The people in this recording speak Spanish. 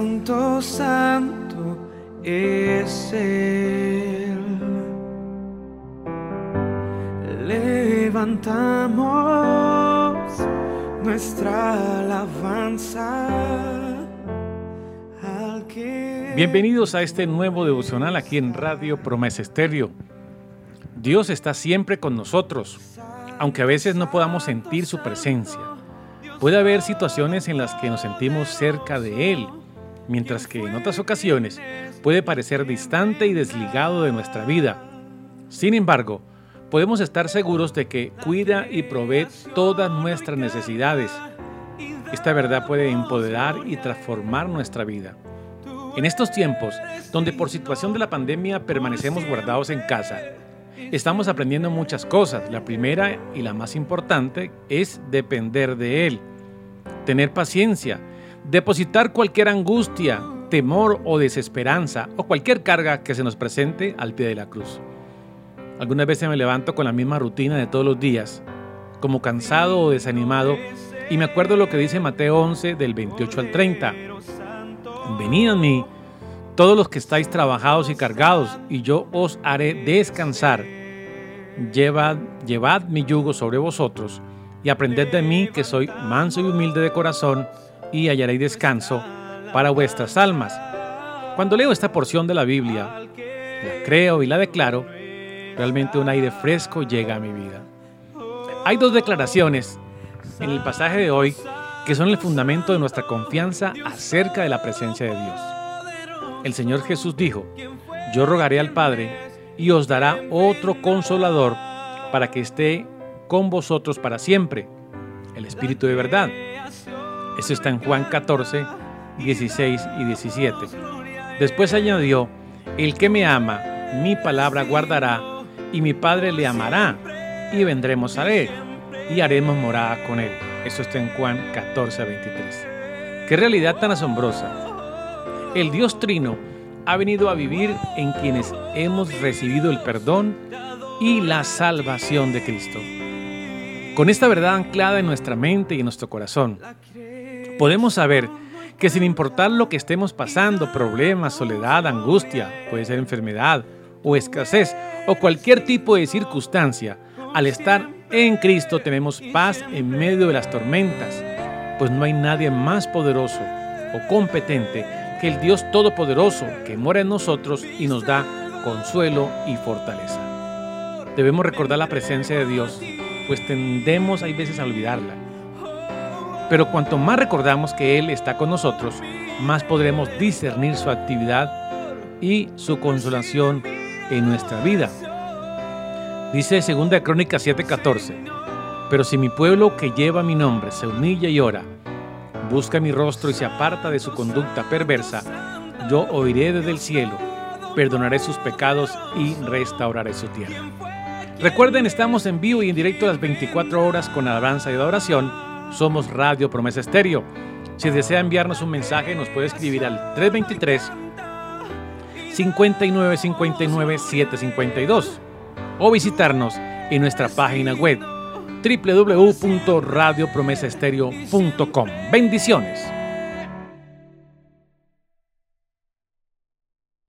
Santo, Santo es Él. Levantamos nuestra alabanza. Al que Bienvenidos a este nuevo devocional aquí en Radio Promesa Estéreo. Dios está siempre con nosotros, aunque a veces no podamos sentir su presencia. Puede haber situaciones en las que nos sentimos cerca de Él, mientras que en otras ocasiones puede parecer distante y desligado de nuestra vida. Sin embargo, podemos estar seguros de que cuida y provee todas nuestras necesidades. Esta verdad puede empoderar y transformar nuestra vida. En estos tiempos, donde por situación de la pandemia permanecemos guardados en casa, estamos aprendiendo muchas cosas. La primera y la más importante es depender de Él, tener paciencia, depositar cualquier angustia, temor o desesperanza o cualquier carga que se nos presente al pie de la cruz. Algunas veces me levanto con la misma rutina de todos los días, como cansado o desanimado, y me acuerdo lo que dice Mateo 11 del 28 al 30. Venid a mí, todos los que estáis trabajados y cargados, y yo os haré descansar. Llevad, llevad mi yugo sobre vosotros, y aprended de mí que soy manso y humilde de corazón, y hallaréis descanso para vuestras almas. Cuando leo esta porción de la Biblia, la creo y la declaro, realmente un aire fresco llega a mi vida. Hay dos declaraciones en el pasaje de hoy que son el fundamento de nuestra confianza acerca de la presencia de Dios. El Señor Jesús dijo, yo rogaré al Padre y os dará otro consolador para que esté con vosotros para siempre, el Espíritu de verdad. Eso está en Juan 14, 16 y 17. Después añadió, el que me ama, mi palabra guardará, y mi Padre le amará, y vendremos a él, y haremos morada con él. Eso está en Juan 14, 23. Qué realidad tan asombrosa. El Dios Trino ha venido a vivir en quienes hemos recibido el perdón y la salvación de Cristo. Con esta verdad anclada en nuestra mente y en nuestro corazón, podemos saber que sin importar lo que estemos pasando, problemas, soledad, angustia, puede ser enfermedad o escasez o cualquier tipo de circunstancia, al estar en Cristo tenemos paz en medio de las tormentas, pues no hay nadie más poderoso o competente que el Dios Todopoderoso que mora en nosotros y nos da consuelo y fortaleza. Debemos recordar la presencia de Dios, pues tendemos hay veces a olvidarla. Pero cuanto más recordamos que Él está con nosotros, más podremos discernir su actividad y su consolación en nuestra vida. Dice 2 Crónicas 7:14, pero si mi pueblo que lleva mi nombre se humilla y ora, busca mi rostro y se aparta de su conducta perversa, yo oiré desde el cielo, perdonaré sus pecados y restauraré su tierra. Recuerden, estamos en vivo y en directo las 24 horas con alabanza y adoración. Somos Radio Promesa Estéreo. Si desea enviarnos un mensaje, nos puede escribir al 323 59 59 752 o visitarnos en nuestra página web www.radiopromesaestereo.com. Bendiciones.